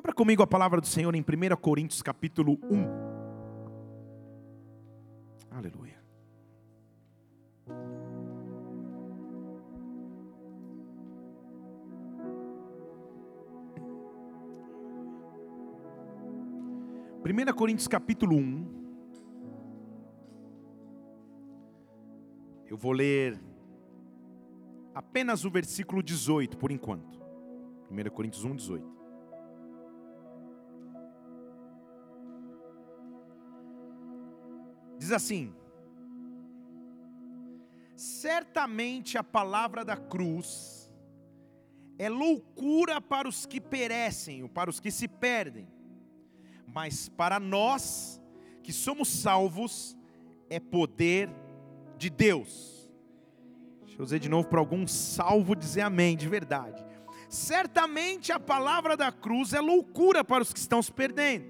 Abra comigo a palavra do Senhor em 1 Coríntios capítulo 1. Aleluia. Primeira Coríntios capítulo 1. Eu vou ler apenas o versículo 18 por enquanto. 1 Coríntios 1, 18. Diz assim: Certamente a palavra da cruz é loucura para os que perecem, ou para os que se perdem, mas para nós que somos salvos é poder de Deus. Deixa eu dizer de novo para algum salvo dizer amém, de verdade. Certamente a palavra da cruz é loucura para os que estão se perdendo,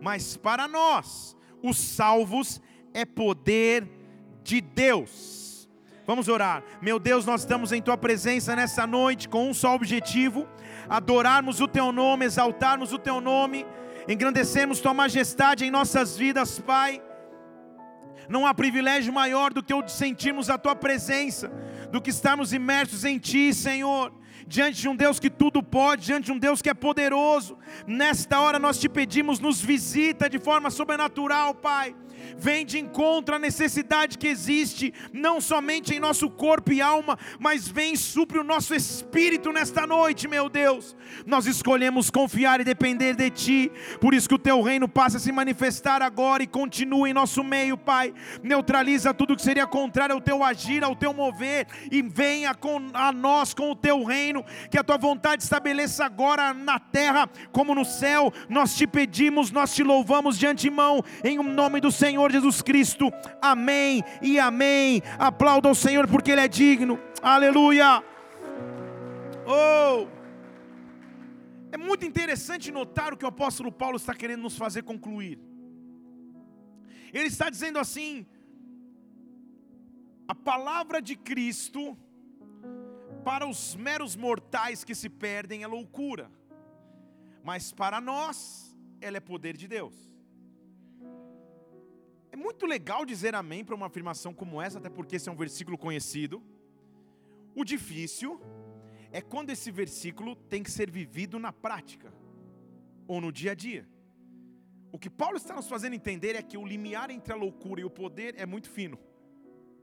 mas para nós, os salvos, é poder de Deus. Vamos orar. Meu Deus, nós estamos em tua presença nessa noite com um só objetivo: adorarmos o teu nome, exaltarmos o teu nome, engrandecermos tua majestade em nossas vidas, Pai. Não há privilégio maior do que o de sentirmos a tua presença, do que estarmos imersos em ti, Senhor diante de um Deus que tudo pode, diante de um Deus que é poderoso. Nesta hora nós te pedimos, nos visita de forma sobrenatural, Pai vem de encontro à necessidade que existe, não somente em nosso corpo e alma, mas vem e supre o nosso espírito nesta noite, meu Deus. Nós escolhemos confiar e depender de Ti, por isso que o Teu reino passa a se manifestar agora e continua em nosso meio, Pai. Neutraliza tudo que seria contrário ao Teu agir, ao Teu mover, e venha com, a nós com o Teu reino, que a Tua vontade estabeleça agora na terra como no céu. Nós te pedimos, nós te louvamos de antemão, em nome do Senhor Senhor Jesus Cristo. Amém e amém. Aplauda o Senhor porque Ele é digno. Aleluia. Oh! É muito interessante notar o que o apóstolo Paulo está querendo nos fazer concluir. Ele está dizendo assim: a palavra de Cristo para os meros mortais que se perdem é loucura, mas para nós ela é poder de Deus. É muito legal dizer amém para uma afirmação como essa, até porque esse é um versículo conhecido. O difícil é quando esse versículo tem que ser vivido na prática ou no dia a dia. O que Paulo está nos fazendo entender é que o limiar entre a loucura e o poder é muito fino.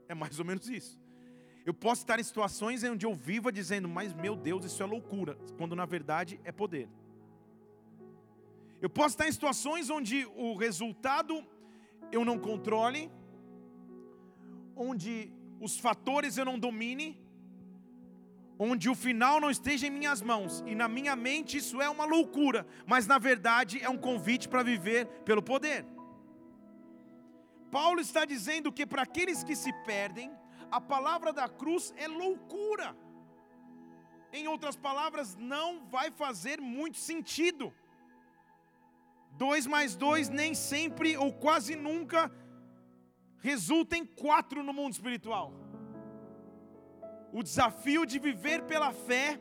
É mais ou menos isso. Eu posso estar em situações onde eu viva dizendo, mas meu Deus, isso é loucura, quando na verdade é poder. Eu posso estar em situações onde o resultado eu não controle, onde os fatores eu não domine, onde o final não esteja em minhas mãos, e na minha mente isso é uma loucura, mas na verdade é um convite para viver pelo poder. Paulo está dizendo que para aqueles que se perdem, a palavra da cruz é loucura. Em outras palavras, não vai fazer muito sentido. Dois mais dois nem sempre ou quase nunca resulta em quatro no mundo espiritual. O desafio de viver pela fé,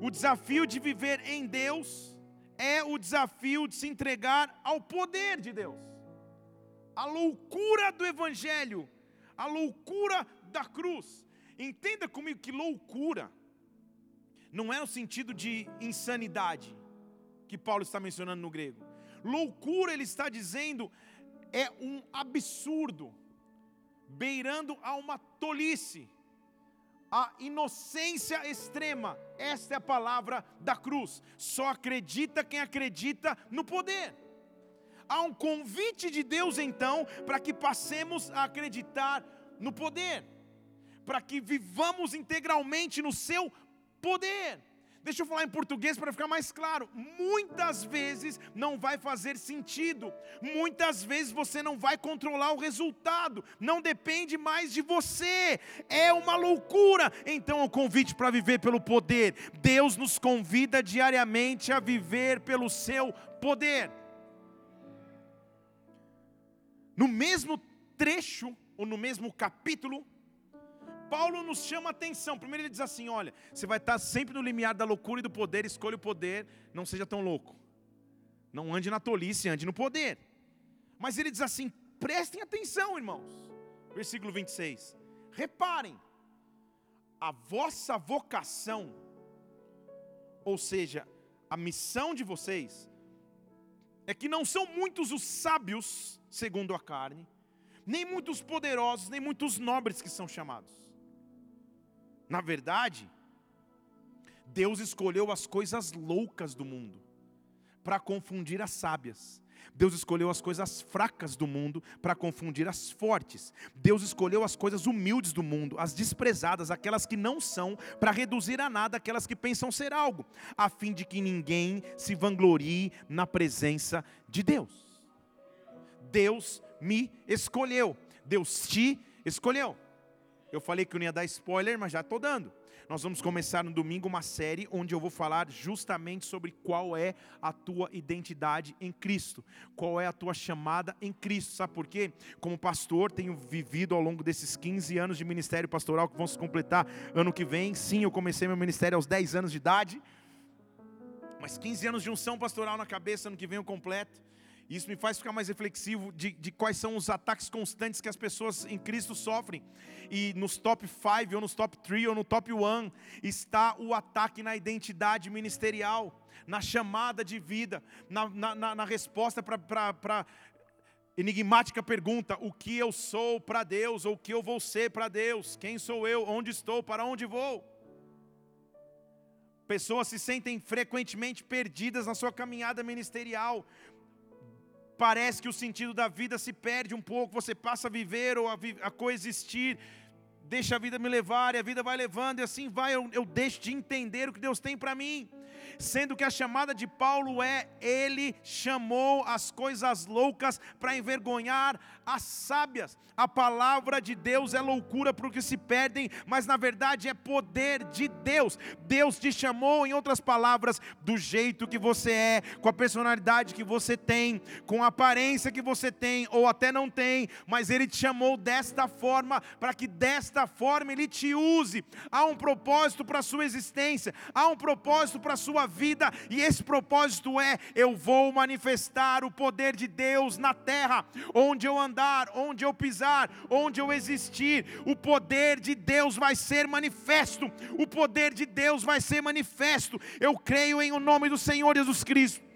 o desafio de viver em Deus, é o desafio de se entregar ao poder de Deus. A loucura do Evangelho, a loucura da cruz. Entenda comigo que loucura não é no sentido de insanidade que Paulo está mencionando no grego. Loucura, ele está dizendo, é um absurdo, beirando a uma tolice, a inocência extrema. Esta é a palavra da cruz. Só acredita quem acredita no poder. Há um convite de Deus então para que passemos a acreditar no poder, para que vivamos integralmente no seu poder. Deixa eu falar em português para ficar mais claro. Muitas vezes não vai fazer sentido. Muitas vezes você não vai controlar o resultado. Não depende mais de você. É uma loucura. Então, o convite para viver pelo poder. Deus nos convida diariamente a viver pelo seu poder. No mesmo trecho, ou no mesmo capítulo, Paulo nos chama a atenção. Primeiro ele diz assim: olha, você vai estar sempre no limiar da loucura e do poder, escolha o poder, não seja tão louco. Não ande na tolice, ande no poder. Mas ele diz assim: prestem atenção, irmãos. Versículo 26. Reparem, a vossa vocação, ou seja, a missão de vocês, é que não são muitos os sábios, segundo a carne, nem muitos poderosos, nem muitos nobres que são chamados. Na verdade, Deus escolheu as coisas loucas do mundo para confundir as sábias. Deus escolheu as coisas fracas do mundo para confundir as fortes. Deus escolheu as coisas humildes do mundo, as desprezadas, aquelas que não são, para reduzir a nada aquelas que pensam ser algo, a fim de que ninguém se vanglorie na presença de Deus. Deus me escolheu, Deus te escolheu. Eu falei que eu não ia dar spoiler, mas já estou dando. Nós vamos começar no domingo uma série onde eu vou falar justamente sobre qual é a tua identidade em Cristo, qual é a tua chamada em Cristo. Sabe por quê? Como pastor, tenho vivido ao longo desses 15 anos de ministério pastoral que vão se completar ano que vem. Sim, eu comecei meu ministério aos 10 anos de idade, mas 15 anos de unção pastoral na cabeça, ano que vem eu completo. Isso me faz ficar mais reflexivo de, de, quais são os ataques constantes que as pessoas em Cristo sofrem. E nos top 5, ou nos top 3, ou no top 1, está o ataque na identidade ministerial, na chamada de vida, na, na, na resposta para enigmática pergunta: o que eu sou para Deus, ou o que eu vou ser para Deus? Quem sou eu? Onde estou? Para onde vou? Pessoas se sentem frequentemente perdidas na sua caminhada ministerial, parece que o sentido da vida se perde um pouco, você passa a viver ou a, a coexistir, deixa a vida me levar, e a vida vai levando, e assim vai, eu, eu deixo de entender o que Deus tem para mim sendo que a chamada de Paulo é: ele chamou as coisas loucas para envergonhar as sábias. A palavra de Deus é loucura para os que se perdem, mas na verdade é poder de Deus. Deus te chamou, em outras palavras, do jeito que você é, com a personalidade que você tem, com a aparência que você tem, ou até não tem, mas Ele te chamou desta forma, para que desta forma Ele te use. Há um propósito para a sua existência, há um propósito para a sua vida, e esse propósito é: eu vou manifestar o poder de Deus na terra, onde eu andar, onde eu pisar, onde eu existir, o poder de Deus vai ser manifesto, o poder de Deus vai ser manifesto. Eu creio em o nome do Senhor Jesus Cristo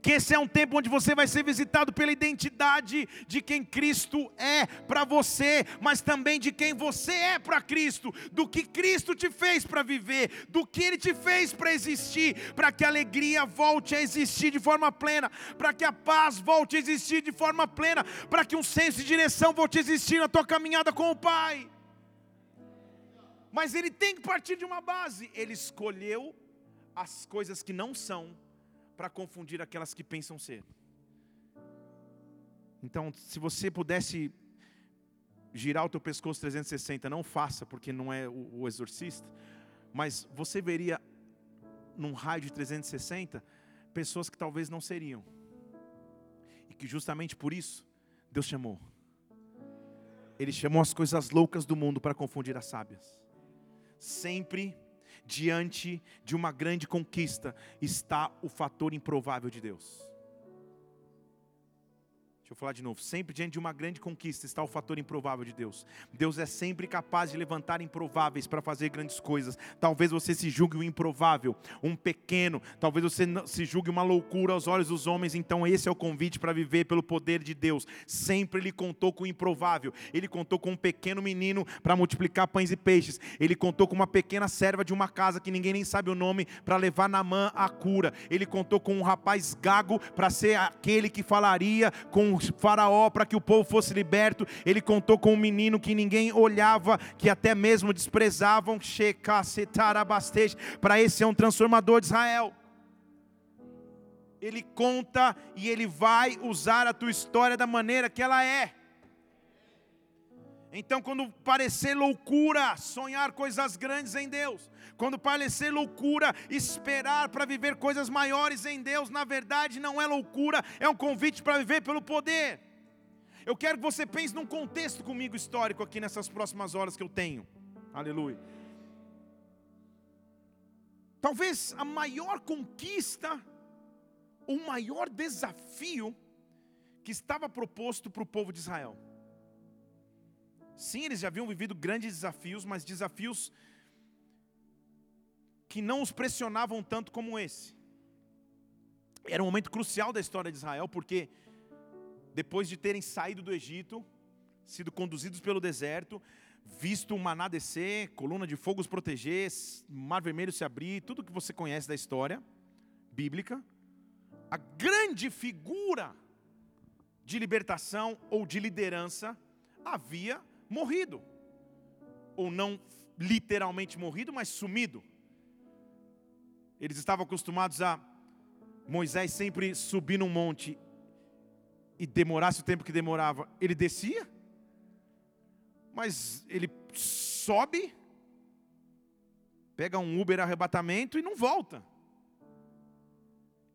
que esse é um tempo onde você vai ser visitado pela identidade de quem Cristo é para você, mas também de quem você é para Cristo, do que Cristo te fez para viver, do que Ele te fez para existir, para que a alegria volte a existir de forma plena, para que a paz volte a existir de forma plena, para que um senso de direção volte a existir na tua caminhada com o Pai. Mas ele tem que partir de uma base. Ele escolheu as coisas que não são para confundir aquelas que pensam ser. Então, se você pudesse girar o teu pescoço 360, não faça, porque não é o, o exorcista, mas você veria num raio de 360 pessoas que talvez não seriam. E que justamente por isso Deus chamou. Ele chamou as coisas loucas do mundo para confundir as sábias. Sempre diante de uma grande conquista está o fator improvável de Deus. Eu falar de novo. Sempre diante de uma grande conquista está o fator improvável de Deus. Deus é sempre capaz de levantar improváveis para fazer grandes coisas. Talvez você se julgue o improvável, um pequeno. Talvez você se julgue uma loucura aos olhos dos homens. Então, esse é o convite para viver pelo poder de Deus. Sempre Ele contou com o improvável. Ele contou com um pequeno menino para multiplicar pães e peixes. Ele contou com uma pequena serva de uma casa que ninguém nem sabe o nome para levar Namã a cura. Ele contou com um rapaz gago para ser aquele que falaria com Faraó para que o povo fosse liberto. Ele contou com um menino que ninguém olhava, que até mesmo desprezavam. Para esse é um transformador de Israel. Ele conta e ele vai usar a tua história da maneira que ela é. Então, quando parecer loucura sonhar coisas grandes em Deus, quando parecer loucura esperar para viver coisas maiores em Deus, na verdade não é loucura, é um convite para viver pelo poder. Eu quero que você pense num contexto comigo histórico aqui nessas próximas horas que eu tenho. Aleluia. Talvez a maior conquista o maior desafio que estava proposto para o povo de Israel. Sim, eles já haviam vivido grandes desafios, mas desafios que não os pressionavam tanto como esse. Era um momento crucial da história de Israel, porque depois de terem saído do Egito, sido conduzidos pelo deserto, visto o maná descer, coluna de fogo os proteger, mar vermelho se abrir, tudo que você conhece da história bíblica, a grande figura de libertação ou de liderança havia morrido. Ou não literalmente morrido, mas sumido. Eles estavam acostumados a Moisés sempre subir num monte e demorasse o tempo que demorava, ele descia, mas ele sobe, pega um Uber arrebatamento e não volta.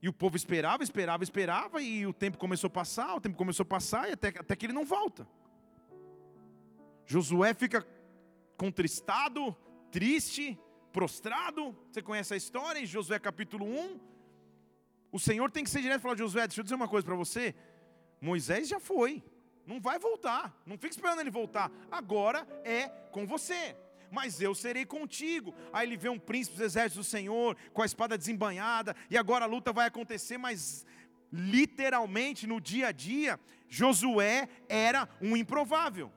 E o povo esperava, esperava, esperava, e o tempo começou a passar, o tempo começou a passar, e até, até que ele não volta. Josué fica contristado, triste, prostrado. Você conhece a história em Josué capítulo 1? O Senhor tem que ser direto e falar: Josué, deixa eu dizer uma coisa para você. Moisés já foi, não vai voltar, não fica esperando ele voltar. Agora é com você mas eu serei contigo. Aí ele vê um príncipe dos exércitos do Senhor, com a espada desembanhada, e agora a luta vai acontecer, mas literalmente no dia a dia, Josué era um improvável.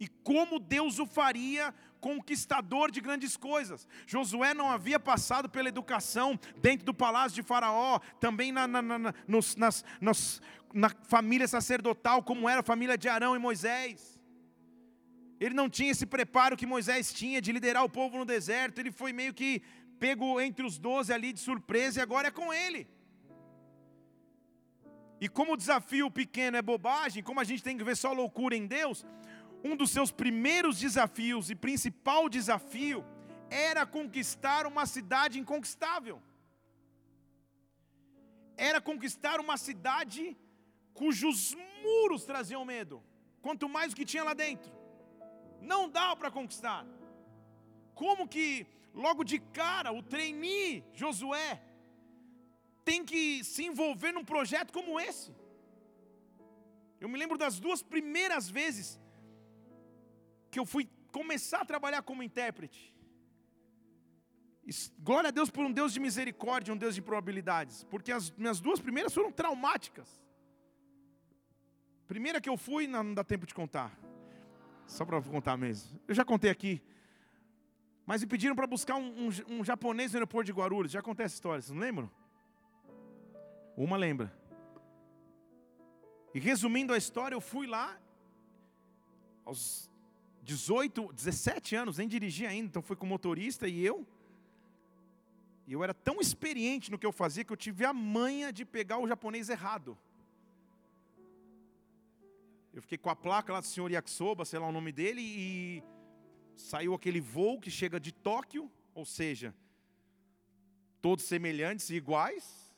E como Deus o faria conquistador de grandes coisas. Josué não havia passado pela educação dentro do palácio de Faraó, também na, na, na, nos, nas, nos, na família sacerdotal, como era a família de Arão e Moisés. Ele não tinha esse preparo que Moisés tinha de liderar o povo no deserto. Ele foi meio que pego entre os doze ali de surpresa e agora é com ele. E como o desafio pequeno é bobagem, como a gente tem que ver só loucura em Deus, um dos seus primeiros desafios e principal desafio era conquistar uma cidade inconquistável. Era conquistar uma cidade cujos muros traziam medo, quanto mais o que tinha lá dentro. Não dá para conquistar. Como que logo de cara o trainee Josué tem que se envolver num projeto como esse? Eu me lembro das duas primeiras vezes que eu fui começar a trabalhar como intérprete. Glória a Deus por um Deus de misericórdia, um Deus de probabilidades, porque as minhas duas primeiras foram traumáticas. Primeira que eu fui, não dá tempo de contar. Só para contar mesmo. Eu já contei aqui. Mas me pediram para buscar um, um, um, japonês no aeroporto de Guarulhos. Já acontece essa história, vocês não lembram? Uma lembra. E resumindo a história, eu fui lá aos 18, 17 anos, nem dirigi ainda, então fui com motorista e eu. E eu era tão experiente no que eu fazia que eu tive a manha de pegar o japonês errado. Eu fiquei com a placa lá do senhor Yakisoba, sei lá o nome dele, e saiu aquele voo que chega de Tóquio, ou seja, todos semelhantes e iguais,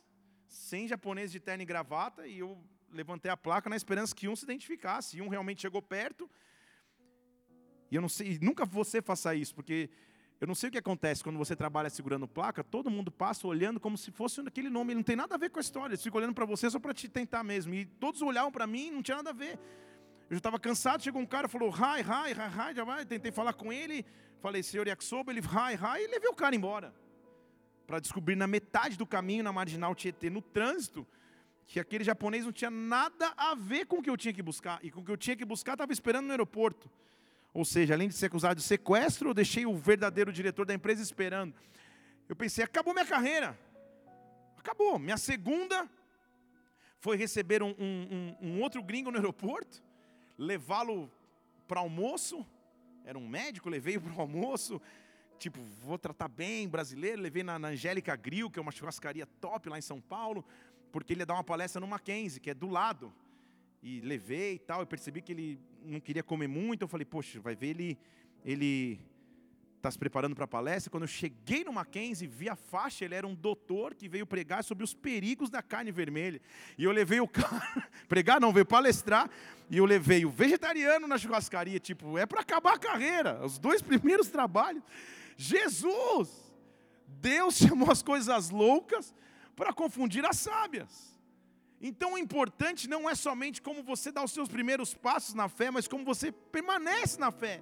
sem japonês de terno e gravata, e eu levantei a placa na esperança que um se identificasse, e um realmente chegou perto. E eu não sei, nunca você faça isso, porque eu não sei o que acontece quando você trabalha segurando placa, todo mundo passa olhando como se fosse aquele nome, ele não tem nada a ver com a história, eles ficam olhando para você só para te tentar mesmo. E todos olhavam para mim, não tinha nada a ver. Eu já estava cansado, chegou um cara, falou, hi, hi, hi, hi, já vai, tentei falar com ele, falei, senhor Yakisoba, ele, hi, hi, e levei o cara embora. Para descobrir na metade do caminho, na marginal Tietê, no trânsito, que aquele japonês não tinha nada a ver com o que eu tinha que buscar. E com o que eu tinha que buscar, estava esperando no aeroporto. Ou seja, além de ser acusado de sequestro, eu deixei o verdadeiro diretor da empresa esperando. Eu pensei, acabou minha carreira. Acabou. Minha segunda foi receber um, um, um outro gringo no aeroporto, levá-lo para almoço. Era um médico, levei para o almoço. Tipo, vou tratar bem, brasileiro. Levei na, na Angélica Grill, que é uma churrascaria top lá em São Paulo, porque ele ia dar uma palestra no Mackenzie, que é do lado e levei e tal, e percebi que ele não queria comer muito, eu falei, poxa, vai ver ele ele está se preparando para a palestra. Quando eu cheguei no Mackenzie, vi a faixa, ele era um doutor que veio pregar sobre os perigos da carne vermelha. E eu levei o cara, pregar não, veio palestrar, e eu levei o vegetariano na churrascaria, tipo, é para acabar a carreira, os dois primeiros trabalhos. Jesus! Deus chamou as coisas loucas para confundir as sábias. Então o importante não é somente como você dá os seus primeiros passos na fé, mas como você permanece na fé.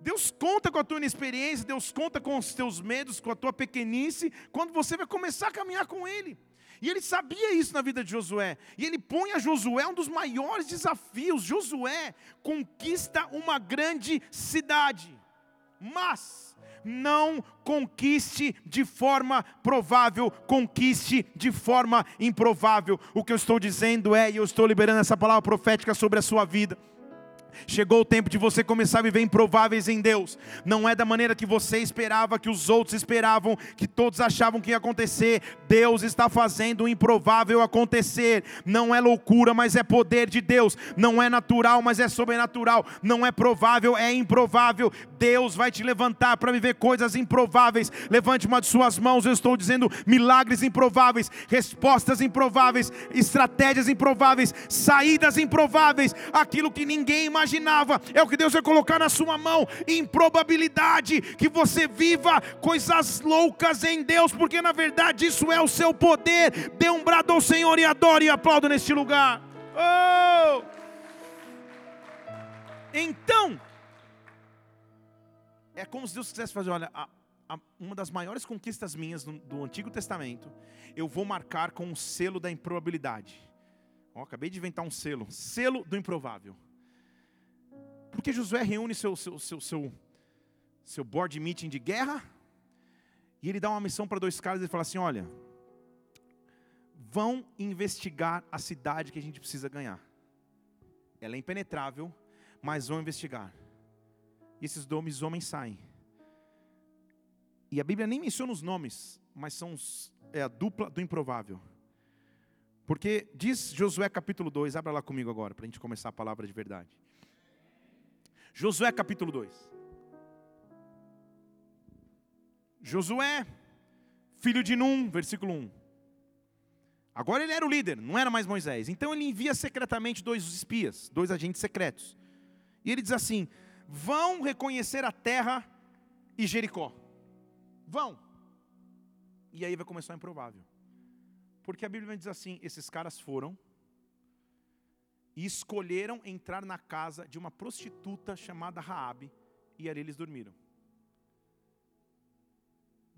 Deus conta com a tua inexperiência, Deus conta com os teus medos, com a tua pequenice, quando você vai começar a caminhar com Ele. E ele sabia isso na vida de Josué. E ele põe a Josué um dos maiores desafios. Josué conquista uma grande cidade. Mas não conquiste de forma provável, conquiste de forma improvável. O que eu estou dizendo é, e eu estou liberando essa palavra profética sobre a sua vida Chegou o tempo de você começar a viver improváveis em Deus. Não é da maneira que você esperava, que os outros esperavam, que todos achavam que ia acontecer. Deus está fazendo o improvável acontecer. Não é loucura, mas é poder de Deus. Não é natural, mas é sobrenatural. Não é provável, é improvável. Deus vai te levantar para viver coisas improváveis. Levante uma de suas mãos. Eu estou dizendo milagres improváveis, respostas improváveis, estratégias improváveis, saídas improváveis. Aquilo que ninguém imagina imaginava, é o que Deus vai colocar na sua mão. Improbabilidade que você viva coisas loucas em Deus, porque na verdade isso é o seu poder. Dê um brado ao Senhor e adore e aplauda neste lugar. Oh! Então, é como se Deus quisesse fazer, olha, a, a, uma das maiores conquistas minhas do, do Antigo Testamento, eu vou marcar com o selo da improbabilidade. Oh, acabei de inventar um selo, selo do improvável. Porque Josué reúne seu, seu, seu, seu, seu board meeting de guerra, e ele dá uma missão para dois caras e fala assim: olha, vão investigar a cidade que a gente precisa ganhar. Ela é impenetrável, mas vão investigar. E esses dois homens saem. E a Bíblia nem menciona os nomes, mas são os, é a dupla do improvável. Porque diz Josué capítulo 2, abra lá comigo agora, para a gente começar a palavra de verdade. Josué capítulo 2. Josué, filho de Num, versículo 1. Agora ele era o líder, não era mais Moisés. Então ele envia secretamente dois espias, dois agentes secretos. E ele diz assim: Vão reconhecer a terra e Jericó. Vão. E aí vai começar o improvável. Porque a Bíblia diz assim: esses caras foram, e escolheram entrar na casa de uma prostituta chamada Raabe e ali eles dormiram.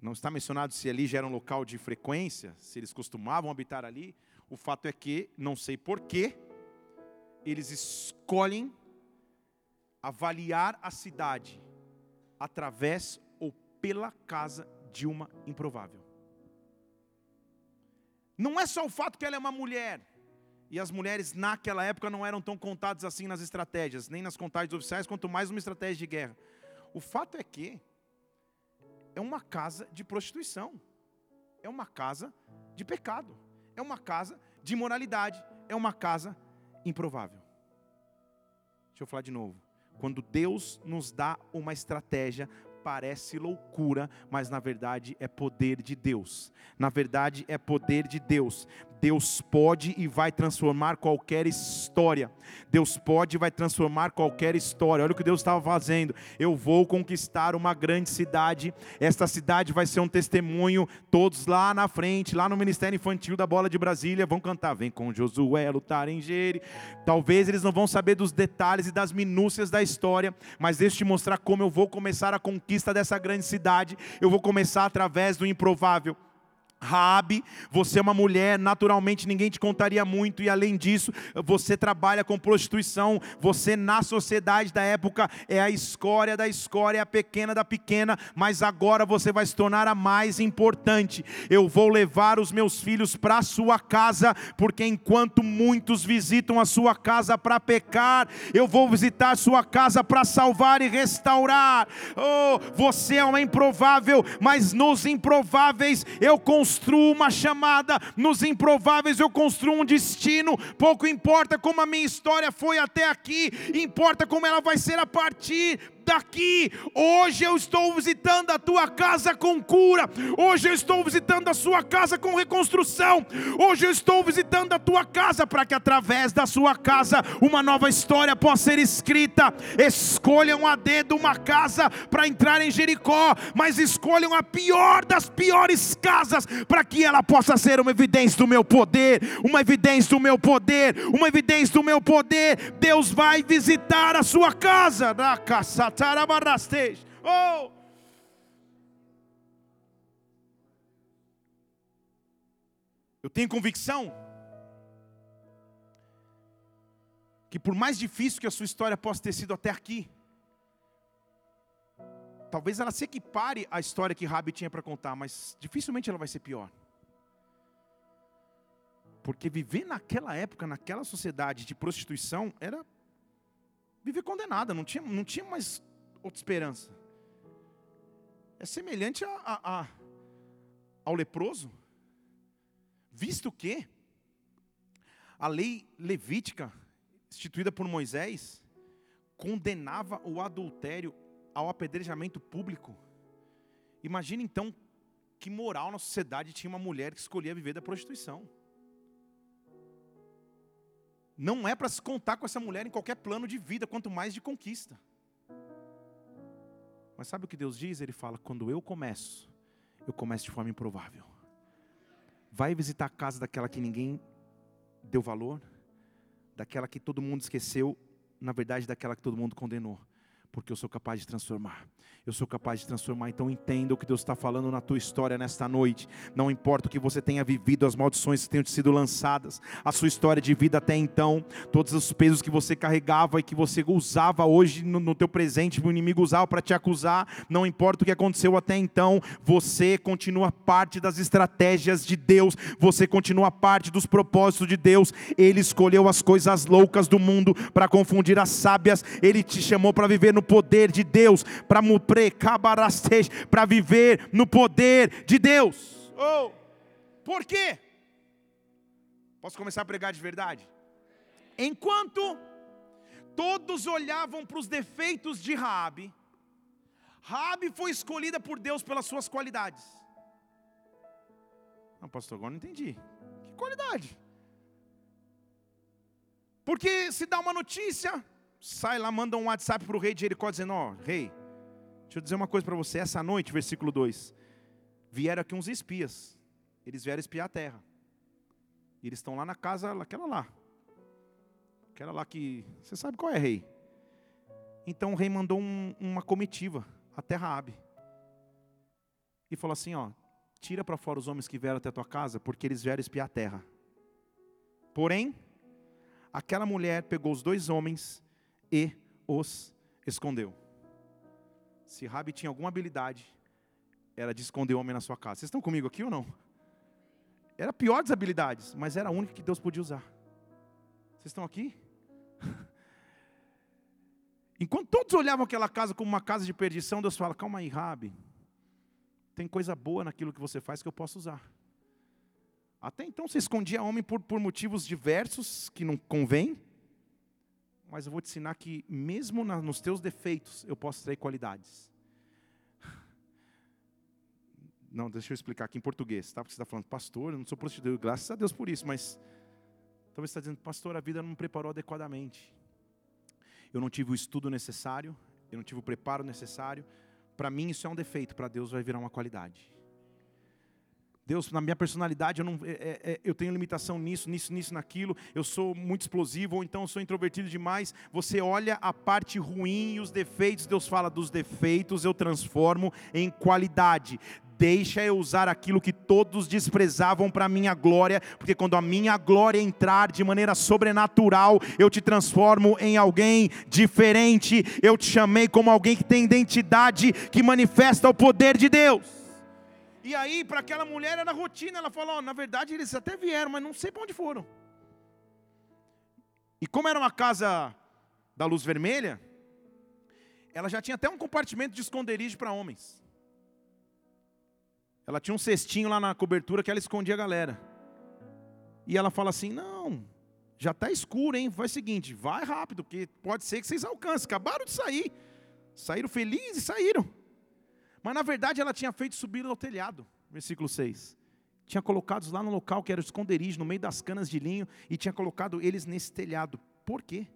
Não está mencionado se ali já era um local de frequência, se eles costumavam habitar ali. O fato é que, não sei porquê, eles escolhem avaliar a cidade através ou pela casa de uma improvável. Não é só o fato que ela é uma mulher, e as mulheres naquela época não eram tão contadas assim nas estratégias, nem nas contagens oficiais, quanto mais uma estratégia de guerra. O fato é que é uma casa de prostituição, é uma casa de pecado, é uma casa de imoralidade, é uma casa improvável. Deixa eu falar de novo. Quando Deus nos dá uma estratégia parece loucura, mas na verdade é poder de Deus. Na verdade é poder de Deus. Deus pode e vai transformar qualquer história. Deus pode e vai transformar qualquer história. Olha o que Deus estava fazendo. Eu vou conquistar uma grande cidade. Esta cidade vai ser um testemunho. Todos lá na frente, lá no Ministério Infantil da Bola de Brasília, vão cantar. Vem com Josué lutar em. Talvez eles não vão saber dos detalhes e das minúcias da história, mas deixa eu te mostrar como eu vou começar a conquista dessa grande cidade. Eu vou começar através do improvável. Raabe, você é uma mulher, naturalmente ninguém te contaria muito e além disso, você trabalha com prostituição, você na sociedade da época é a escória da escória, a pequena da pequena, mas agora você vai se tornar a mais importante. Eu vou levar os meus filhos para sua casa, porque enquanto muitos visitam a sua casa para pecar, eu vou visitar sua casa para salvar e restaurar. Oh, você é uma improvável, mas nos improváveis eu construo construo uma chamada, nos improváveis eu construo um destino. Pouco importa como a minha história foi até aqui, importa como ela vai ser a partir daqui. Hoje eu estou visitando a tua casa com cura. Hoje eu estou visitando a sua casa com reconstrução. Hoje eu estou visitando a tua casa para que através da sua casa uma nova história possa ser escrita. Escolham a dedo uma casa para entrar em Jericó, mas escolham a pior das piores casas para que ela possa ser uma evidência do meu poder, uma evidência do meu poder, uma evidência do meu poder. Deus vai visitar a sua casa. Oh! Eu tenho convicção que por mais difícil que a sua história possa ter sido até aqui, talvez ela se equipare à história que Rabi tinha para contar, mas dificilmente ela vai ser pior. Porque viver naquela época, naquela sociedade de prostituição, era viver condenada, não tinha, não tinha mais outra esperança. É semelhante a, a, a, ao leproso, visto que a lei levítica, instituída por Moisés, condenava o adultério ao apedrejamento público. Imagina então que moral na sociedade tinha uma mulher que escolhia viver da prostituição. Não é para se contar com essa mulher em qualquer plano de vida, quanto mais de conquista. Mas sabe o que Deus diz? Ele fala: quando eu começo, eu começo de forma improvável. Vai visitar a casa daquela que ninguém deu valor, daquela que todo mundo esqueceu, na verdade, daquela que todo mundo condenou porque eu sou capaz de transformar. Eu sou capaz de transformar. Então entenda o que Deus está falando na tua história nesta noite. Não importa o que você tenha vivido, as maldições que tenham sido lançadas, a sua história de vida até então, todos os pesos que você carregava e que você usava hoje no, no teu presente, o inimigo usava para te acusar. Não importa o que aconteceu até então, você continua parte das estratégias de Deus. Você continua parte dos propósitos de Deus. Ele escolheu as coisas loucas do mundo para confundir as sábias. Ele te chamou para viver no poder de Deus, para para viver no poder de Deus. Oh, por quê? Posso começar a pregar de verdade? Enquanto todos olhavam para os defeitos de Raabe, Raabe foi escolhida por Deus pelas suas qualidades. Não, pastor, agora não entendi. Que qualidade? Porque se dá uma notícia, sai lá, manda um WhatsApp para o rei de Jericó dizendo: Ó, rei, deixa eu dizer uma coisa para você. Essa noite, versículo 2: Vieram aqui uns espias, eles vieram espiar a terra. E eles estão lá na casa, aquela lá. Aquela lá que. Você sabe qual é, rei? Então o rei mandou um, uma comitiva até Raabe. E falou assim: Ó, tira para fora os homens que vieram até a tua casa, porque eles vieram espiar a terra. Porém, aquela mulher pegou os dois homens e os escondeu. Se Rabi tinha alguma habilidade, era de esconder o homem na sua casa. Vocês estão comigo aqui ou não? Era a pior das habilidades, mas era a única que Deus podia usar. Vocês estão aqui? Enquanto todos olhavam aquela casa como uma casa de perdição, Deus fala: calma aí, Rabi. Tem coisa boa naquilo que você faz que eu posso usar. Até então você escondia homem por, por motivos diversos que não convém mas eu vou te ensinar que, mesmo na, nos teus defeitos, eu posso trazer qualidades. Não, deixa eu explicar aqui em português, tá? Porque você está falando, pastor, eu não sou prostituta, graças a Deus por isso, mas talvez você está dizendo, pastor, a vida não me preparou adequadamente. Eu não tive o estudo necessário, eu não tive o preparo necessário. Para mim, isso é um defeito, para Deus vai virar uma qualidade. Deus, na minha personalidade, eu, não, é, é, é, eu tenho limitação nisso, nisso, nisso, naquilo. Eu sou muito explosivo, ou então eu sou introvertido demais. Você olha a parte ruim e os defeitos. Deus fala dos defeitos, eu transformo em qualidade. Deixa eu usar aquilo que todos desprezavam para a minha glória, porque quando a minha glória entrar de maneira sobrenatural, eu te transformo em alguém diferente. Eu te chamei como alguém que tem identidade, que manifesta o poder de Deus. E aí, para aquela mulher era rotina. Ela falou: oh, na verdade, eles até vieram, mas não sei para onde foram. E como era uma casa da luz vermelha, ela já tinha até um compartimento de esconderijo para homens. Ela tinha um cestinho lá na cobertura que ela escondia a galera. E ela fala assim: Não, já está escuro, hein? Faz o seguinte, vai rápido, porque pode ser que vocês alcancem. Acabaram de sair. Saíram felizes e saíram. Mas na verdade ela tinha feito subir ao telhado. Versículo 6. Tinha colocado lá no local que era o esconderijo, no meio das canas de linho, e tinha colocado eles nesse telhado. Por quê?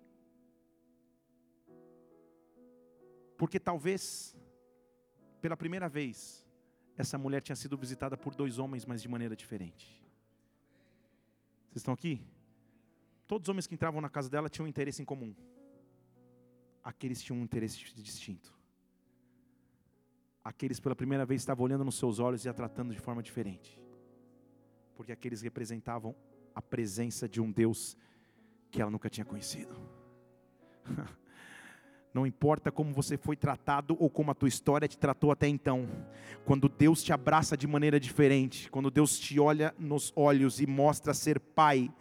Porque talvez, pela primeira vez, essa mulher tinha sido visitada por dois homens, mas de maneira diferente. Vocês estão aqui? Todos os homens que entravam na casa dela tinham um interesse em comum. Aqueles tinham um interesse distinto. Aqueles pela primeira vez estavam olhando nos seus olhos e a tratando de forma diferente. Porque aqueles representavam a presença de um Deus que ela nunca tinha conhecido. Não importa como você foi tratado ou como a tua história te tratou até então. Quando Deus te abraça de maneira diferente, quando Deus te olha nos olhos e mostra ser pai,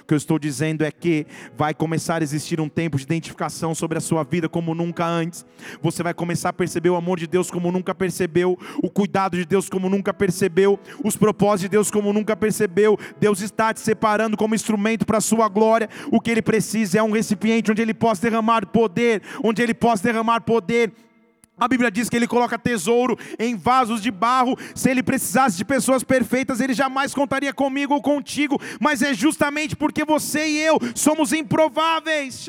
o que eu estou dizendo é que vai começar a existir um tempo de identificação sobre a sua vida como nunca antes. Você vai começar a perceber o amor de Deus como nunca percebeu, o cuidado de Deus como nunca percebeu, os propósitos de Deus como nunca percebeu. Deus está te separando como instrumento para a sua glória. O que ele precisa é um recipiente onde ele possa derramar poder, onde ele possa derramar poder a Bíblia diz que ele coloca tesouro em vasos de barro. Se ele precisasse de pessoas perfeitas, ele jamais contaria comigo ou contigo. Mas é justamente porque você e eu somos improváveis.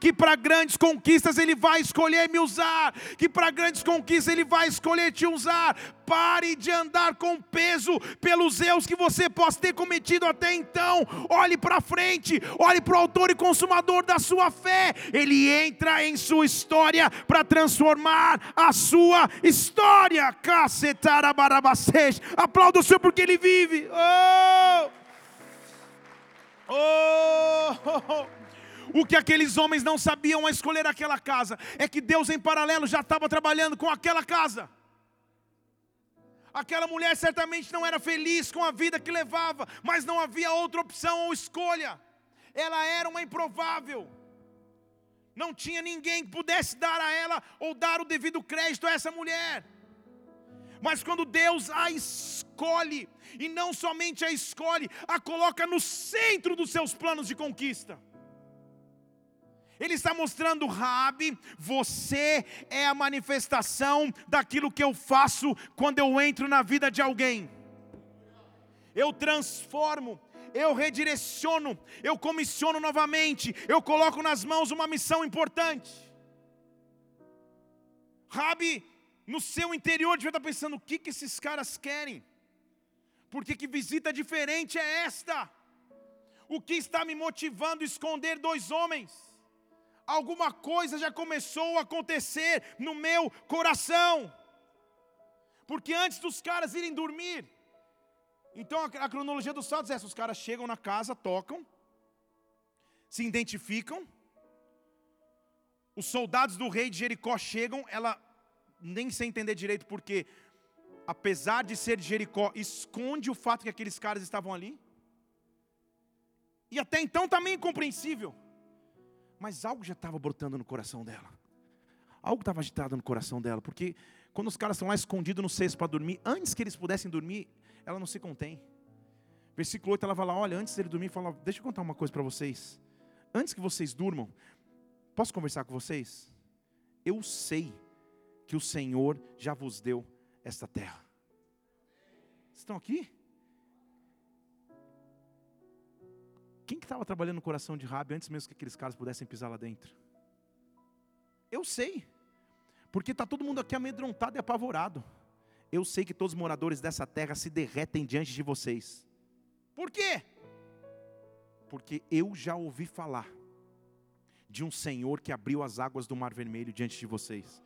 Que para grandes conquistas ele vai escolher me usar. Que para grandes conquistas ele vai escolher te usar. Pare de andar com peso pelos erros que você possa ter cometido até então. Olhe para frente, olhe para o autor e consumador da sua fé. Ele entra em sua história para transformar a sua história. Aplauda o Senhor porque Ele vive. Oh! Oh! O que aqueles homens não sabiam a escolher aquela casa é que Deus, em paralelo, já estava trabalhando com aquela casa. Aquela mulher certamente não era feliz com a vida que levava, mas não havia outra opção ou escolha. Ela era uma improvável. Não tinha ninguém que pudesse dar a ela ou dar o devido crédito a essa mulher. Mas quando Deus a escolhe, e não somente a escolhe, a coloca no centro dos seus planos de conquista. Ele está mostrando, Rabi, você é a manifestação daquilo que eu faço quando eu entro na vida de alguém. Eu transformo, eu redireciono, eu comissiono novamente, eu coloco nas mãos uma missão importante. Rabi, no seu interior, devia estar pensando: o que, que esses caras querem? Porque que visita diferente é esta? O que está me motivando a esconder dois homens? Alguma coisa já começou a acontecer no meu coração. Porque antes dos caras irem dormir, então a, cronologia dos saltos é essa: os caras chegam na casa, tocam, se identificam, os soldados do rei de Jericó chegam, ela nem sem entender direito porque, apesar de ser de Jericó, esconde o fato que aqueles caras estavam ali. E até então também incompreensível. Mas algo já estava brotando no coração dela. Algo estava agitado no coração dela, porque quando os caras estão lá escondidos no cesto para dormir, antes que eles pudessem dormir, ela não se contém. Versículo 8, ela vai lá, olha, antes dele dormir, fala, deixa eu contar uma coisa para vocês. Antes que vocês durmam, posso conversar com vocês? Eu sei que o Senhor já vos deu esta terra. Estão aqui? Quem que estava trabalhando no coração de Rabi antes mesmo que aqueles caras pudessem pisar lá dentro? Eu sei, porque está todo mundo aqui amedrontado e apavorado eu sei que todos os moradores dessa terra se derretem diante de vocês. Por quê? Porque eu já ouvi falar de um Senhor que abriu as águas do Mar Vermelho diante de vocês.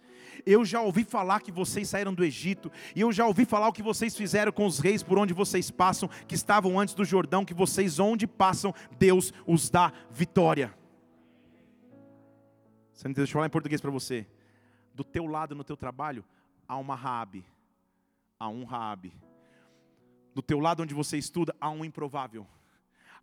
Eu já ouvi falar que vocês saíram do Egito, e eu já ouvi falar o que vocês fizeram com os reis por onde vocês passam, que estavam antes do Jordão, que vocês onde passam, Deus os dá vitória. Deixa eu falar em português para você. Do teu lado no teu trabalho há uma Raabe há um Raabe. Do teu lado onde você estuda, há um improvável.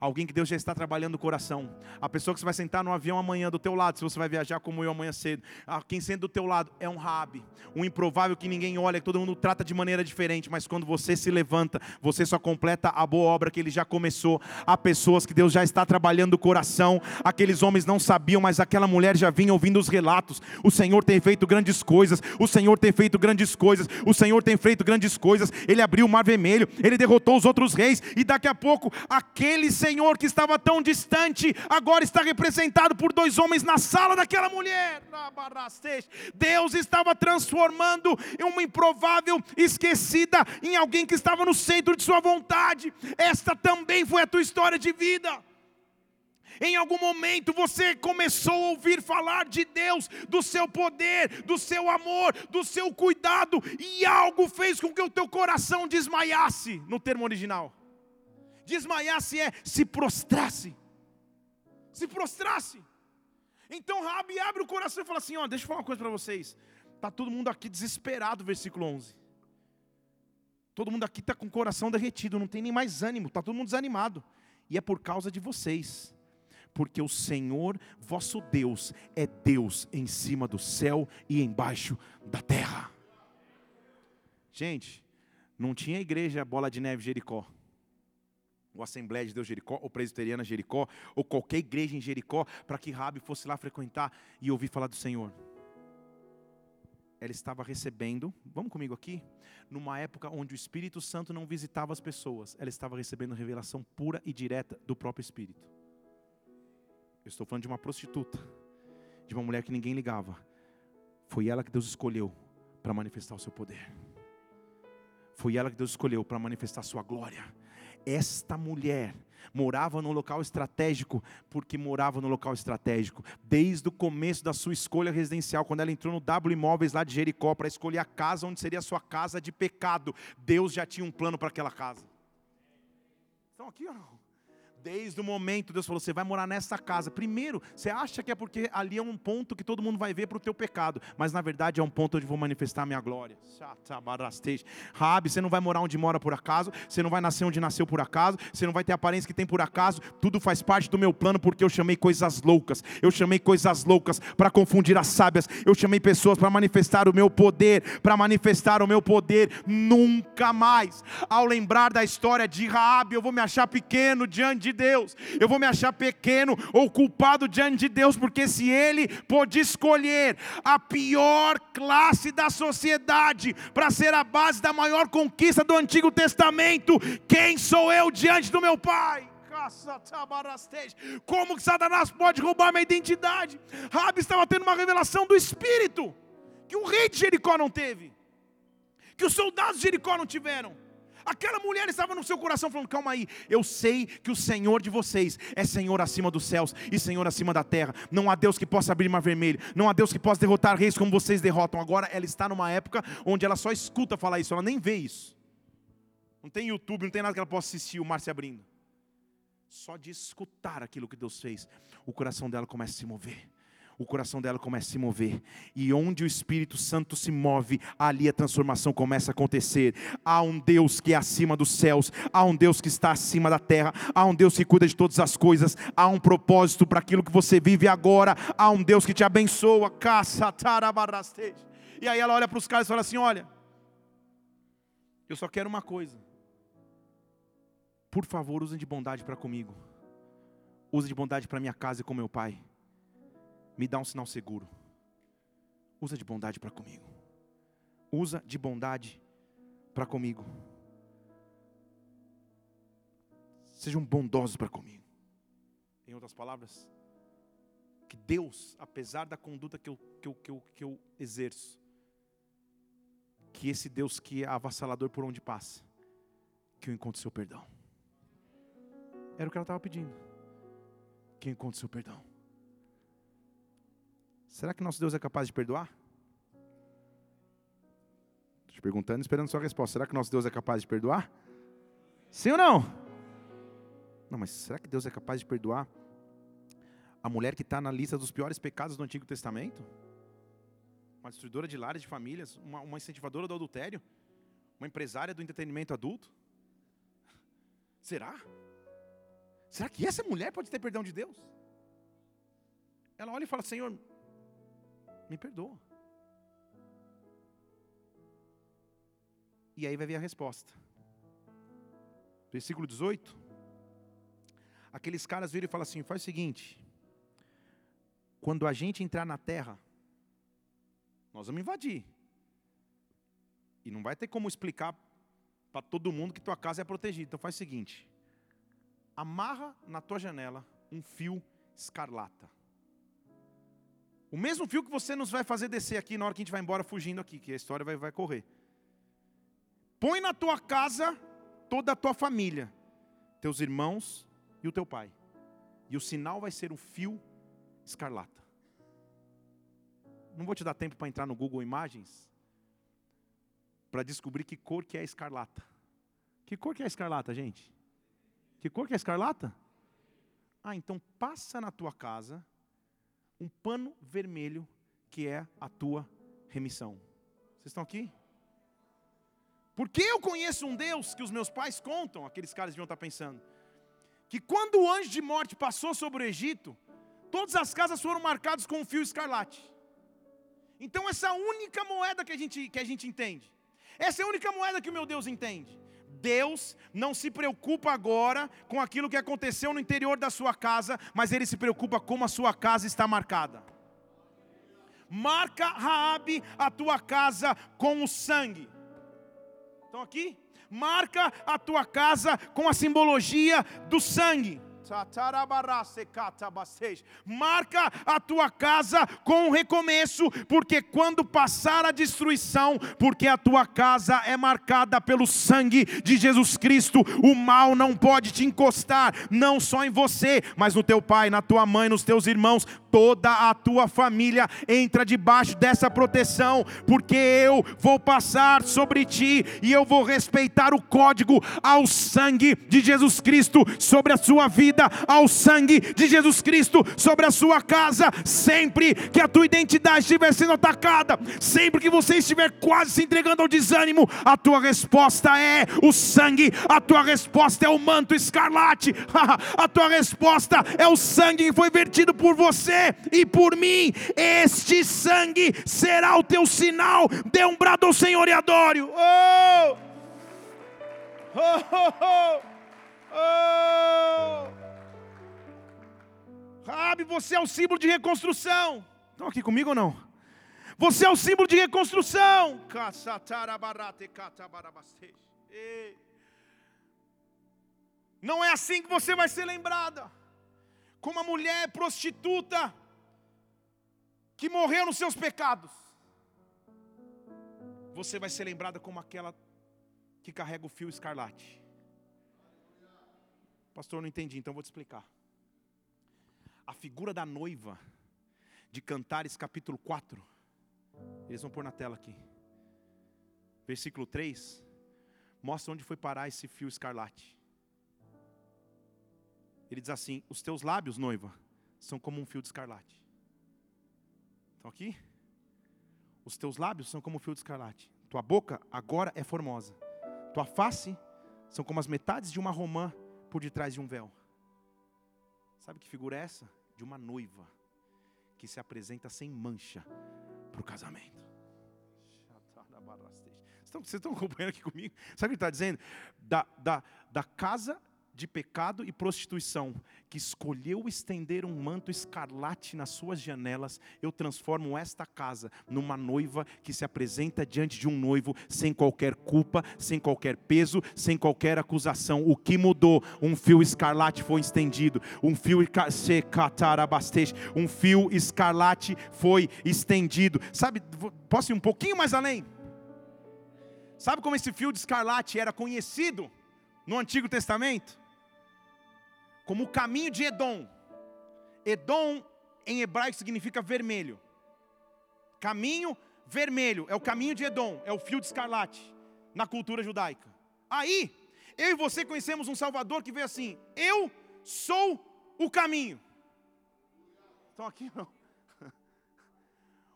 Alguém que Deus já está trabalhando o coração. A pessoa que você vai sentar no avião amanhã do teu lado, se você vai viajar como eu amanhã cedo. Ah, quem senta do teu lado é um rabi, um improvável que ninguém olha, que todo mundo trata de maneira diferente, mas quando você se levanta, você só completa a boa obra que ele já começou. Há pessoas que Deus já está trabalhando o coração. Aqueles homens não sabiam, mas aquela mulher já vinha ouvindo os relatos. O Senhor tem feito grandes coisas. O Senhor tem feito grandes coisas. O Senhor tem feito grandes coisas. Ele abriu o mar vermelho, ele derrotou os outros reis e daqui a pouco aquele Senhor Senhor que estava tão distante, agora está representado por dois homens na sala daquela mulher. Deus estava transformando uma improvável esquecida em alguém que estava no centro de sua vontade. Esta também foi a tua história de vida. Em algum momento você começou a ouvir falar de Deus, do seu poder, do seu amor, do seu cuidado, e algo fez com que o teu coração desmaiasse, no termo original. Desmaiasse é se prostrasse. Se prostrasse. Então Rabi abre o coração e fala assim: ó, deixa eu falar uma coisa para vocês. Tá todo mundo aqui desesperado, versículo 11. Todo mundo aqui está com o coração derretido, não tem nem mais ânimo, está todo mundo desanimado. E é por causa de vocês. Porque o Senhor, vosso Deus, é Deus em cima do céu e embaixo da terra. Gente, não tinha igreja bola de neve Jericó ou Assembleia de Deus Jericó, ou Presbiteriana Jericó, ou qualquer igreja em Jericó, para que Rabi fosse lá frequentar e ouvir falar do Senhor. Ela estava recebendo, vamos comigo aqui, numa época onde o Espírito Santo não visitava as pessoas, ela estava recebendo revelação pura e direta do próprio Espírito. Eu estou falando de uma prostituta, de uma mulher que ninguém ligava. Foi ela que Deus escolheu para manifestar o seu poder. Foi ela que Deus escolheu para manifestar a sua glória esta mulher morava no local estratégico, porque morava no local estratégico, desde o começo da sua escolha residencial, quando ela entrou no W Imóveis lá de Jericó, para escolher a casa onde seria a sua casa de pecado, Deus já tinha um plano para aquela casa. Estão aqui ou não? Desde o momento, Deus falou: você vai morar nessa casa. Primeiro, você acha que é porque ali é um ponto que todo mundo vai ver para o teu pecado, mas na verdade é um ponto onde vou manifestar a minha glória. Rabi, você não vai morar onde mora por acaso, você não vai nascer onde nasceu por acaso, você não vai ter a aparência que tem por acaso, tudo faz parte do meu plano, porque eu chamei coisas loucas, eu chamei coisas loucas para confundir as sábias, eu chamei pessoas para manifestar o meu poder, para manifestar o meu poder. Nunca mais, ao lembrar da história de Rabi, eu vou me achar pequeno diante de Deus, eu vou me achar pequeno ou culpado diante de Deus, porque se Ele pôde escolher a pior classe da sociedade para ser a base da maior conquista do Antigo Testamento, quem sou eu diante do meu Pai? Como que Satanás pode roubar minha identidade? Rabi estava tendo uma revelação do Espírito, que o rei de Jericó não teve, que os soldados de Jericó não tiveram. Aquela mulher estava no seu coração falando: calma aí, eu sei que o Senhor de vocês é Senhor acima dos céus e Senhor acima da terra. Não há Deus que possa abrir mar vermelho, não há Deus que possa derrotar reis como vocês derrotam. Agora ela está numa época onde ela só escuta falar isso, ela nem vê isso. Não tem YouTube, não tem nada que ela possa assistir o mar se abrindo. Só de escutar aquilo que Deus fez, o coração dela começa a se mover o coração dela começa a se mover. E onde o Espírito Santo se move, ali a transformação começa a acontecer. Há um Deus que é acima dos céus, há um Deus que está acima da terra, há um Deus que cuida de todas as coisas, há um propósito para aquilo que você vive agora, há um Deus que te abençoa. E aí ela olha para os caras e fala assim: Olha, eu só quero uma coisa. Por favor, usem de bondade para comigo. Use de bondade para minha casa e com meu pai me dá um sinal seguro. Usa de bondade para comigo. Usa de bondade para comigo. Sejam bondosos para comigo. Em outras palavras, que Deus, apesar da conduta que eu, que eu, que eu, que eu exerço, que esse Deus que é avassalador por onde passa, que eu encontre seu perdão. Era o que ela estava pedindo. Que eu encontre seu perdão. Será que nosso Deus é capaz de perdoar? Estou te perguntando, esperando sua resposta. Será que nosso Deus é capaz de perdoar? Sim ou não? Não, mas será que Deus é capaz de perdoar a mulher que está na lista dos piores pecados do Antigo Testamento? Uma destruidora de lares de famílias, uma, uma incentivadora do adultério, uma empresária do entretenimento adulto? Será? Será que essa mulher pode ter perdão de Deus? Ela olha e fala: Senhor, me perdoa. E aí vai vir a resposta. Versículo 18. Aqueles caras viram e falam assim: faz o seguinte. Quando a gente entrar na terra, nós vamos invadir. E não vai ter como explicar para todo mundo que tua casa é protegida. Então faz o seguinte: amarra na tua janela um fio escarlata. O mesmo fio que você nos vai fazer descer aqui na hora que a gente vai embora fugindo aqui, que a história vai, vai correr. Põe na tua casa toda a tua família, teus irmãos e o teu pai. E o sinal vai ser um fio escarlata. Não vou te dar tempo para entrar no Google Imagens para descobrir que cor que é escarlata. Que cor que é escarlata, gente? Que cor que é escarlata? Ah, então passa na tua casa um pano vermelho que é a tua remissão. Vocês estão aqui? Porque eu conheço um Deus que os meus pais contam, aqueles caras deviam estar pensando, que quando o anjo de morte passou sobre o Egito, todas as casas foram marcadas com um fio escarlate. Então essa única moeda que a gente, que a gente entende. Essa é a única moeda que o meu Deus entende. Deus não se preocupa agora com aquilo que aconteceu no interior da sua casa, mas Ele se preocupa como a sua casa está marcada. Marca Raabe a tua casa com o sangue. Estão aqui? Marca a tua casa com a simbologia do sangue. Marca a tua casa com um recomeço, porque quando passar a destruição, porque a tua casa é marcada pelo sangue de Jesus Cristo, o mal não pode te encostar, não só em você, mas no teu pai, na tua mãe, nos teus irmãos, toda a tua família entra debaixo dessa proteção, porque eu vou passar sobre ti e eu vou respeitar o código ao sangue de Jesus Cristo sobre a sua vida, ao sangue de Jesus Cristo sobre a sua casa, sempre que a tua identidade estiver sendo atacada, sempre que você estiver quase se entregando ao desânimo, a tua resposta é o sangue, a tua resposta é o manto escarlate, a tua resposta é o sangue que foi vertido por você e por mim, este sangue será o teu sinal. Dê um brado ao Senhor e adore. Oh! Oh, oh, oh! oh! Rabi, você é o símbolo de reconstrução. Estão aqui comigo ou não? Você é o símbolo de reconstrução. Não é assim que você vai ser lembrada como a mulher prostituta que morreu nos seus pecados. Você vai ser lembrada como aquela que carrega o fio escarlate. Pastor, não entendi, então vou te explicar. A figura da noiva de Cantares capítulo 4. Eles vão pôr na tela aqui. Versículo 3 mostra onde foi parar esse fio escarlate. Ele diz assim: Os teus lábios, noiva, são como um fio de escarlate. Estão aqui? Os teus lábios são como um fio de escarlate. Tua boca agora é formosa. Tua face são como as metades de uma romã por detrás de um véu. Sabe que figura é essa? De uma noiva que se apresenta sem mancha para o casamento. Vocês estão acompanhando aqui comigo? Sabe o que ele está dizendo? Da, da, da casa de pecado e prostituição, que escolheu estender um manto escarlate nas suas janelas, eu transformo esta casa numa noiva que se apresenta diante de um noivo sem qualquer culpa, sem qualquer peso, sem qualquer acusação. O que mudou? Um fio escarlate foi estendido, um fio um fio escarlate foi estendido. Sabe, posso ir um pouquinho mais além? Sabe como esse fio de escarlate era conhecido no Antigo Testamento? Como o caminho de Edom. Edom em hebraico significa vermelho. Caminho vermelho é o caminho de Edom, é o fio de escarlate na cultura judaica. Aí, eu e você conhecemos um Salvador que veio assim: Eu sou o caminho. Estão aqui não?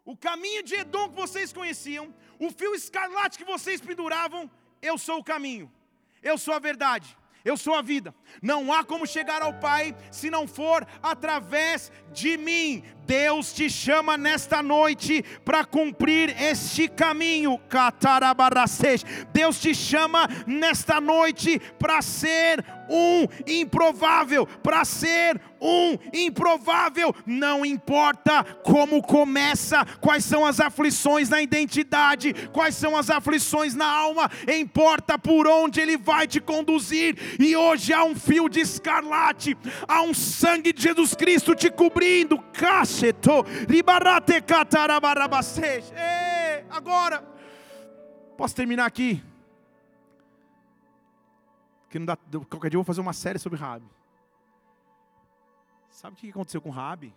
O caminho de Edom que vocês conheciam, o fio escarlate que vocês penduravam, eu sou o caminho, eu sou a verdade, eu sou a vida. Não há como chegar ao Pai se não for através de mim. Deus te chama nesta noite para cumprir este caminho. Deus te chama nesta noite para ser um improvável, para ser um improvável. Não importa como começa, quais são as aflições na identidade, quais são as aflições na alma, importa por onde Ele vai te conduzir. E hoje há um fio de escarlate, há um sangue de Jesus Cristo te cobrindo. Agora, posso terminar aqui? Que não dá, qualquer dia eu vou fazer uma série sobre Rabi. Sabe o que aconteceu com Rabi?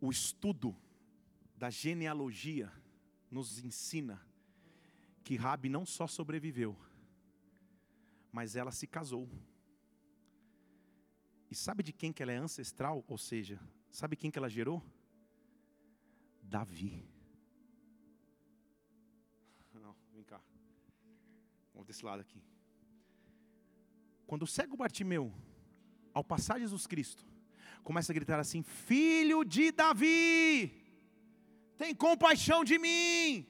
O estudo da genealogia nos ensina que Rabi não só sobreviveu, mas ela se casou. E sabe de quem que ela é ancestral? Ou seja, sabe quem que ela gerou? Davi. Não, vem cá. Vamos desse lado aqui. Quando o cego Bartimeu, ao passar Jesus Cristo, começa a gritar assim: Filho de Davi, tem compaixão de mim.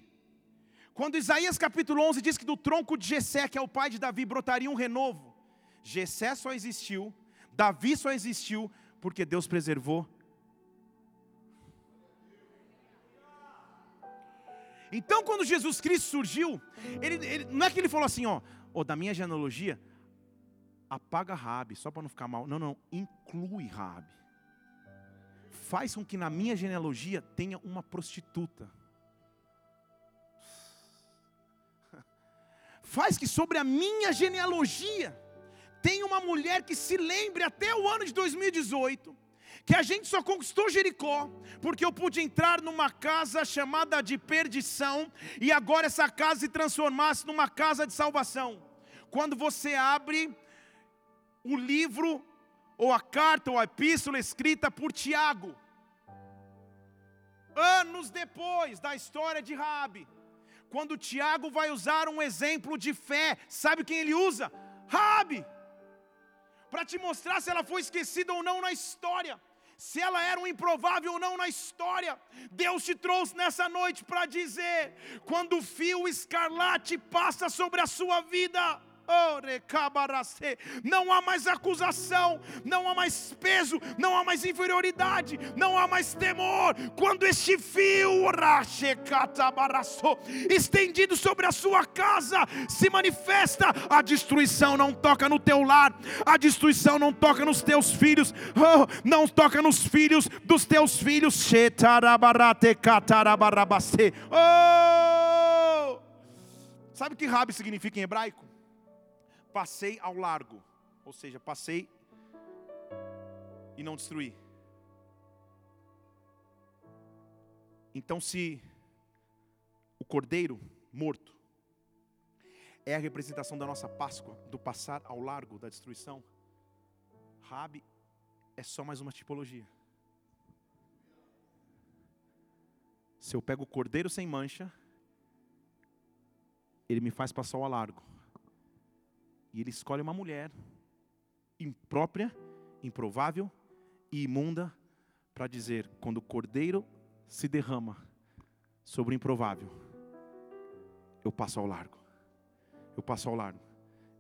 Quando Isaías capítulo 11 diz que do tronco de Jessé, que é o pai de Davi, brotaria um renovo. Jessé só existiu Davi só existiu porque Deus preservou. Então, quando Jesus Cristo surgiu, ele, ele, não é que ele falou assim, ó, da minha genealogia, apaga Rabi, só para não ficar mal. Não, não, inclui Rabi. Faz com que na minha genealogia tenha uma prostituta. Faz que sobre a minha genealogia tem uma mulher que se lembre até o ano de 2018 que a gente só conquistou Jericó porque eu pude entrar numa casa chamada de perdição e agora essa casa se transformasse numa casa de salvação. Quando você abre o livro ou a carta ou a epístola escrita por Tiago, anos depois da história de Rabi, quando Tiago vai usar um exemplo de fé, sabe quem ele usa? Rabi para te mostrar se ela foi esquecida ou não na história, se ela era um improvável ou não na história. Deus te trouxe nessa noite para dizer: quando o fio escarlate passa sobre a sua vida, não há mais acusação, não há mais peso, não há mais inferioridade, não há mais temor. Quando este fio estendido sobre a sua casa se manifesta, a destruição não toca no teu lar, a destruição não toca nos teus filhos, oh, não toca nos filhos dos teus filhos. Oh! Sabe o que Rabi significa em hebraico? Passei ao largo, ou seja, passei e não destruí. Então, se o cordeiro morto é a representação da nossa Páscoa, do passar ao largo da destruição, Rabi é só mais uma tipologia. Se eu pego o cordeiro sem mancha, ele me faz passar ao largo. Ele escolhe uma mulher imprópria, improvável e imunda para dizer: quando o cordeiro se derrama sobre o improvável, eu passo ao largo. Eu passo ao largo.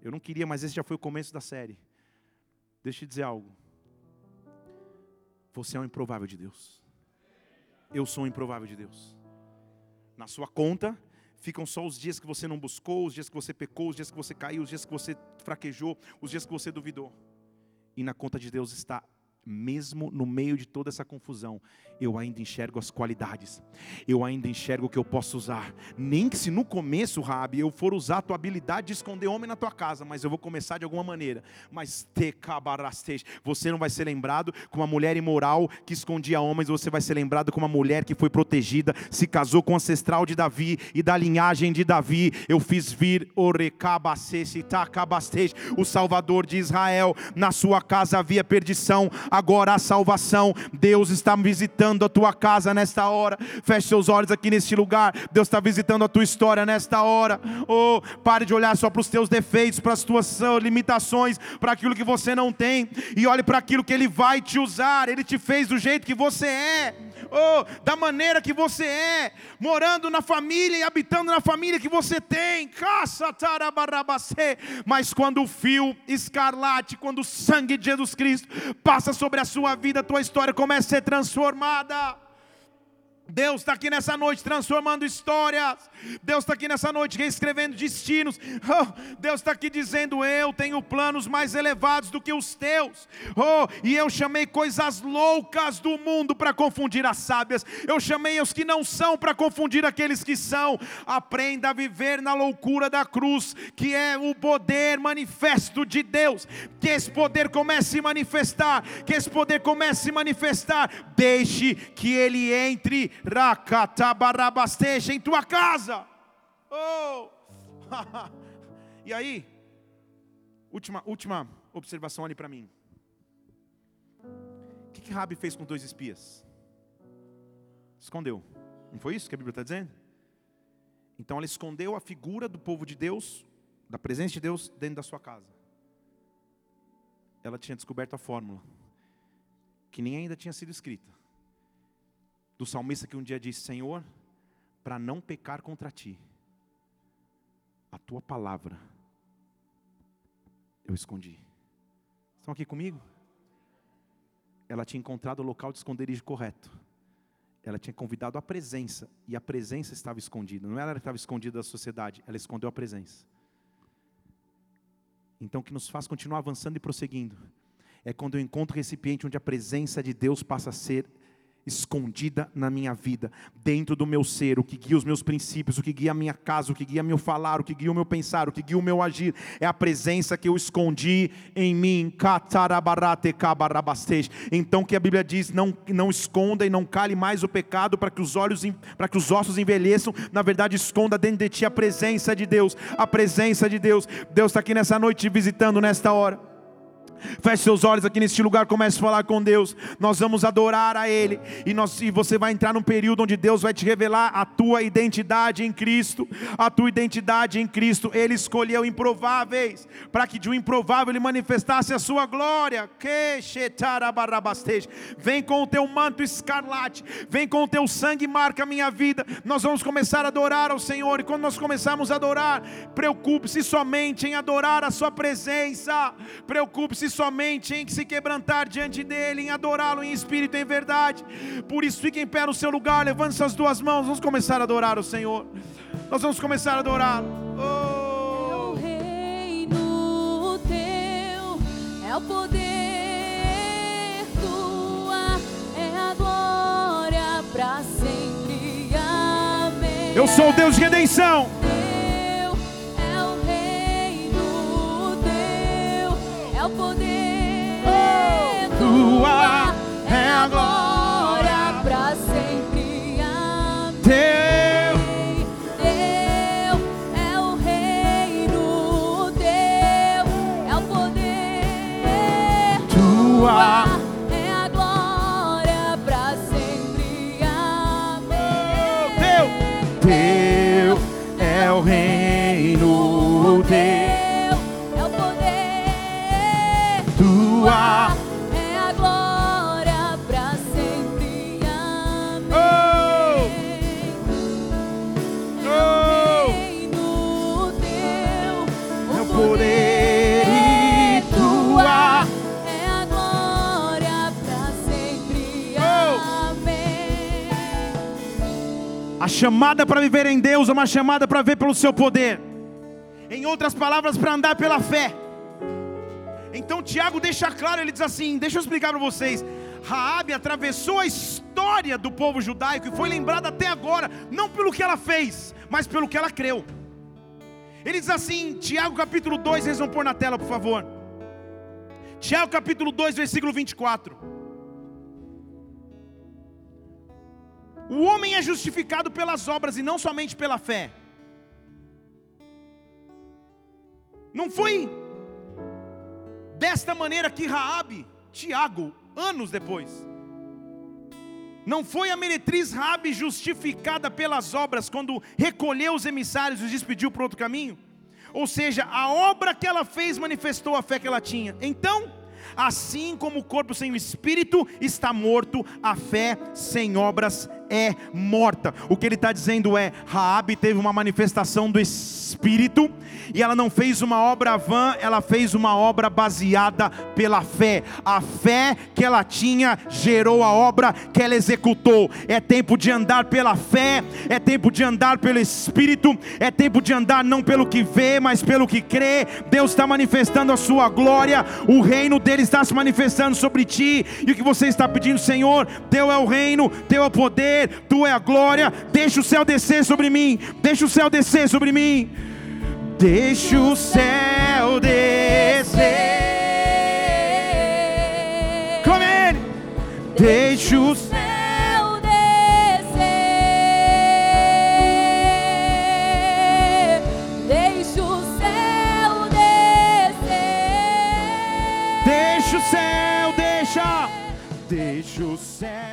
Eu não queria, mas esse já foi o começo da série. Deixa eu te dizer algo. Você é um improvável de Deus. Eu sou um improvável de Deus. Na sua conta, ficam só os dias que você não buscou, os dias que você pecou, os dias que você caiu, os dias que você fraquejou, os dias que você duvidou. E na conta de Deus está mesmo no meio de toda essa confusão, eu ainda enxergo as qualidades, eu ainda enxergo o que eu posso usar. Nem que se no começo, Rabi, eu for usar a tua habilidade de esconder homem na tua casa, mas eu vou começar de alguma maneira. Mas te você não vai ser lembrado como uma mulher imoral que escondia homens, você vai ser lembrado como uma mulher que foi protegida, se casou com o ancestral de Davi e da linhagem de Davi. Eu fiz vir o Salvador de Israel. Na sua casa havia perdição agora há salvação. Deus está visitando a tua casa nesta hora. Feche seus olhos aqui neste lugar. Deus está visitando a tua história nesta hora. Oh, pare de olhar só para os teus defeitos, para as tuas limitações, para aquilo que você não tem, e olhe para aquilo que Ele vai te usar. Ele te fez do jeito que você é oh, da maneira que você é, morando na família e habitando na família que você tem. Mas quando o fio escarlate, quando o sangue de Jesus Cristo passa sobre a sua vida, a tua história começa a ser transformada. Deus está aqui nessa noite transformando histórias. Deus está aqui nessa noite reescrevendo destinos. Oh, Deus está aqui dizendo: Eu tenho planos mais elevados do que os teus. Oh, e eu chamei coisas loucas do mundo para confundir as sábias. Eu chamei os que não são para confundir aqueles que são. Aprenda a viver na loucura da cruz, que é o poder manifesto de Deus. Que esse poder comece a se manifestar. Que esse poder comece a se manifestar. Deixe que ele entre Rakatabarabastej em tua casa. Oh! e aí, última, última observação ali para mim. O que, que Rabi fez com dois espias? Escondeu. Não foi isso que a Bíblia está dizendo? Então ela escondeu a figura do povo de Deus, da presença de Deus, dentro da sua casa. Ela tinha descoberto a fórmula, que nem ainda tinha sido escrita do salmista que um dia disse: Senhor, para não pecar contra ti, tua palavra eu escondi. Estão aqui comigo? Ela tinha encontrado o local de esconderijo correto. Ela tinha convidado a presença, e a presença estava escondida. Não era ela que estava escondida da sociedade, ela escondeu a presença. Então, o que nos faz continuar avançando e prosseguindo é quando eu encontro o recipiente onde a presença de Deus passa a ser escondida na minha vida, dentro do meu ser, o que guia os meus princípios, o que guia a minha casa, o que guia meu falar, o que guia o meu pensar, o que guia o meu agir, é a presença que eu escondi em mim. Então que a Bíblia diz, não, não esconda e não cale mais o pecado para que os olhos, para que os ossos envelheçam, na verdade esconda dentro de ti a presença de Deus, a presença de Deus. Deus está aqui nessa noite te visitando nesta hora. Feche seus olhos aqui neste lugar, comece a falar com Deus. Nós vamos adorar a Ele. E, nós, e você vai entrar num período onde Deus vai te revelar a tua identidade em Cristo. A tua identidade em Cristo. Ele escolheu improváveis, para que de um improvável Ele manifestasse a sua glória. Vem com o teu manto escarlate, vem com o teu sangue, marca a minha vida. Nós vamos começar a adorar ao Senhor. E quando nós começarmos a adorar, preocupe-se somente em adorar a Sua presença. Preocupe-se somente em se quebrantar diante dEle, em adorá-lo em espírito e em verdade. Por isso, fique em pé no seu lugar, levante suas duas mãos, vamos começar a adorar o Senhor. Nós vamos começar a adorá-lo. Oh. É o reino teu, é o poder tua, é a glória para sempre. Amém. Eu sou o Deus de redenção. Chamada para viver em Deus é uma chamada para ver pelo seu poder. Em outras palavras, para andar pela fé. Então Tiago deixa claro, ele diz assim: deixa eu explicar para vocês. Raabe atravessou a história do povo judaico e foi lembrada até agora, não pelo que ela fez, mas pelo que ela creu. Ele diz assim, Tiago capítulo 2, eles vão pôr na tela, por favor. Tiago capítulo 2, versículo 24. O homem é justificado pelas obras e não somente pela fé. Não foi Desta maneira que Raabe, Tiago, anos depois. Não foi a meretriz Rabi justificada pelas obras quando recolheu os emissários e os despediu para outro caminho? Ou seja, a obra que ela fez manifestou a fé que ela tinha. Então, assim como o corpo sem o espírito está morto, a fé sem obras é morta. O que ele está dizendo é: Raabe teve uma manifestação do Espírito e ela não fez uma obra vã, ela fez uma obra baseada pela fé. A fé que ela tinha gerou a obra que ela executou. É tempo de andar pela fé, é tempo de andar pelo Espírito, é tempo de andar não pelo que vê, mas pelo que crê. Deus está manifestando a sua glória, o reino dele está se manifestando sobre ti, e o que você está pedindo, Senhor, Teu é o reino, Teu é o poder poder, tu é a glória. Deixa o céu descer sobre mim, deixa o céu descer sobre mim. Deixa o céu descer. Com ele. Deixa o céu descer. Deixa o céu descer. Deixa o céu, deixa. Deixa o céu.